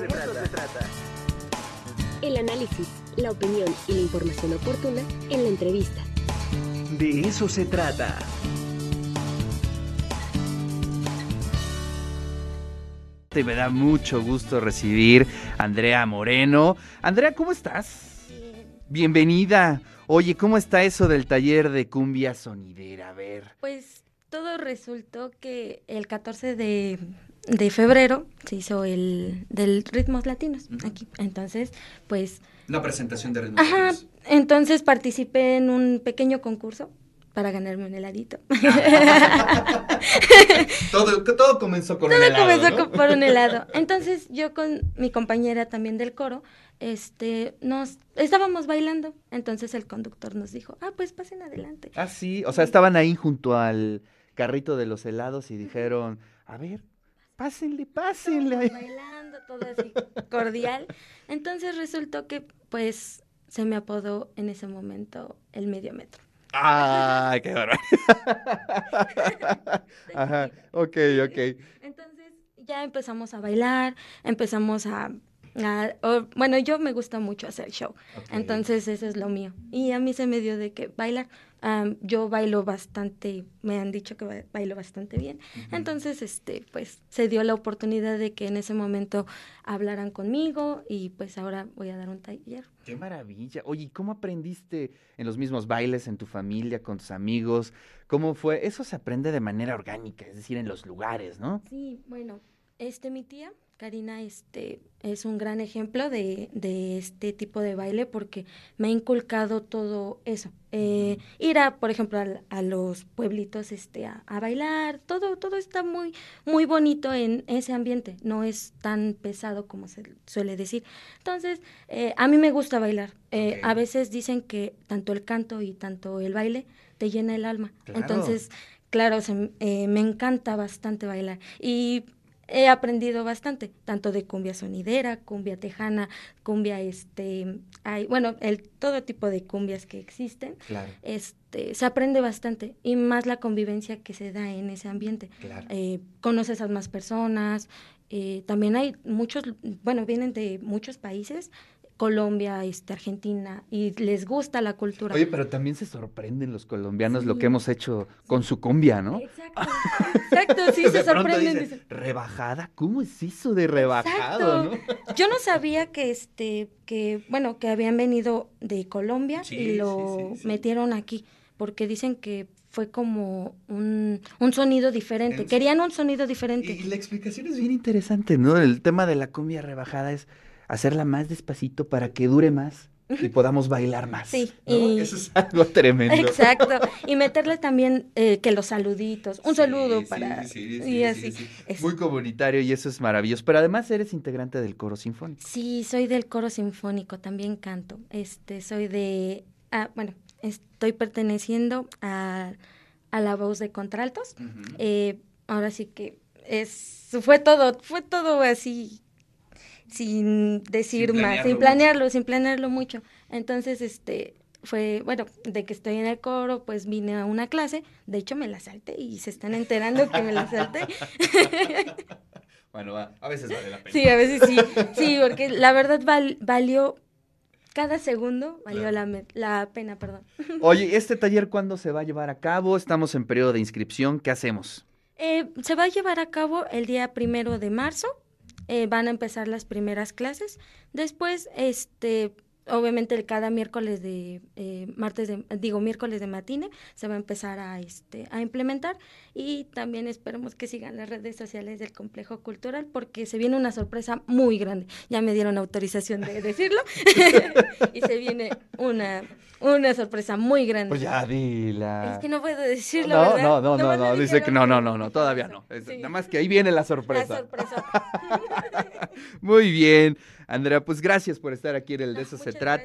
se, trata. se trata. El análisis, la opinión y la información oportuna en la entrevista. De eso se trata. Me da mucho gusto recibir a Andrea Moreno. Andrea, ¿cómo estás? Bien. Bienvenida. Oye, ¿cómo está eso del taller de cumbia sonidera? A ver. Pues todo resultó que el 14 de, de febrero se hizo el del ritmos latinos aquí. Entonces, pues, La presentación de ritmos ajá, entonces participé en un pequeño concurso para ganarme un heladito. todo, todo comenzó con Todo un helado, comenzó ¿no? con- por un helado. Entonces yo con mi compañera también del coro, este, nos estábamos bailando. Entonces el conductor nos dijo, ah, pues pasen adelante. Ah, sí. O sea, estaban ahí junto al carrito de los helados y dijeron, a ver, pásenle, pásenle. Bailando, todo así cordial. Entonces resultó que, pues, se me apodó en ese momento el medio metro. ¡Ay, qué bárbaro! Ajá, ok, ok. Entonces ya empezamos a bailar, empezamos a... a- o- bueno, yo me gusta mucho hacer show, entonces eso es lo mío. Y a mí se me dio de que bailar. Am, yo bailo bastante, me han dicho que ba- bailo bastante bien. Entonces, este, pues se dio la oportunidad de que en ese momento hablaran conmigo y pues ahora voy a dar un taller. Qué maravilla. Oye, ¿y ¿cómo aprendiste en los mismos bailes, en tu familia, con tus amigos? ¿Cómo fue? Eso se aprende de manera orgánica, es decir, en los lugares, ¿no? Sí, bueno, este mi tía, Karina, este es un gran ejemplo de, de este tipo de baile porque me ha inculcado todo eso. Eh, ir a, por ejemplo, a, los pueblitos este, a, a bailar, todo, todo está muy, muy bonito en ese ambiente, no es tan pesado como se suele decir. Entonces, eh, a mí me gusta bailar. Eh. A veces dicen que tanto el canto y tanto el baile te llena el alma. Claro. Entonces, Claro, se eh, me encanta bastante bailar y he aprendido bastante, tanto de cumbia sonidera, cumbia tejana, cumbia este, hay, bueno, el todo tipo de cumbias que existen. Claro, Este, se aprende bastante y más la convivencia que se da en ese ambiente. claro. Eh, conoces a más personas, eh, también hay muchos, bueno, vienen de muchos países, Colombia, este, Argentina, y les gusta la cultura. Oye, pero también se sorprenden los colombianos lo que hemos hecho con su cumbia, ¿no? Exacto, exacto, sí, De se sorprenden. dicen, ¿Rebajada? ¿Cómo es eso de rebajado, no? Yo no sabía que este, que, bueno, que habían venido de Colombia Sí, y lo sí, metieron aquí, porque dicen que fue como un, un sonido diferente. En- Querían un sonido diferente. Y la explicación es bien interesante, ¿no? El tema de la cumbia rebajada es hacerla más despacito para que dure más y podamos bailar más. Sí, ¿no? y- Eso es algo tremendo. Exacto. Y meterle también eh, que los saluditos, un Sí, saludo sí, para... sí, y sí, así. sí, sí. Es- Muy comunitario y eso es maravilloso. Pero además eres integrante del coro sinfónico. Sí, soy del coro sinfónico, también canto. Este, soy de, ah, bueno, estoy perteneciendo a, a la voz de contraltos. Eh, ahora sí que es, fue todo, fue todo así, sin decir Sin más, sin planearlo, sin planearlo mucho. Entonces, este, fue, bueno, de que estoy en el coro, pues vine a una clase, de hecho me la salté y se están enterando que me la salté. Bueno, a veces vale la pena. Sí, a veces sí, sí, porque la verdad val- valió, cada segundo valió Claro. la, me- la pena, perdón. Oye, ¿este taller cuándo se va a llevar a cabo? Estamos en periodo de inscripción. ¿Qué hacemos? Eh, se va a llevar a cabo el día primero de marzo, eh, van a empezar las primeras clases, después, este, obviamente el cada miércoles de, eh, martes de, digo, miércoles de matine, se va a empezar a, este, a implementar y también esperemos que sigan las redes sociales del Complejo Cultural porque se viene una sorpresa muy grande, ya me dieron autorización de decirlo y se viene una, una sorpresa muy grande. Pues ya, dila. Es que no puedo decirlo, no, ¿verdad? no, no, no, no, dice que no, no, no, no, todavía no. Es- Sí. Nada más que ahí viene la La sorpresa. sorpresa. Muy bien, Andrea, pues gracias por estar aquí en el De eso se trata.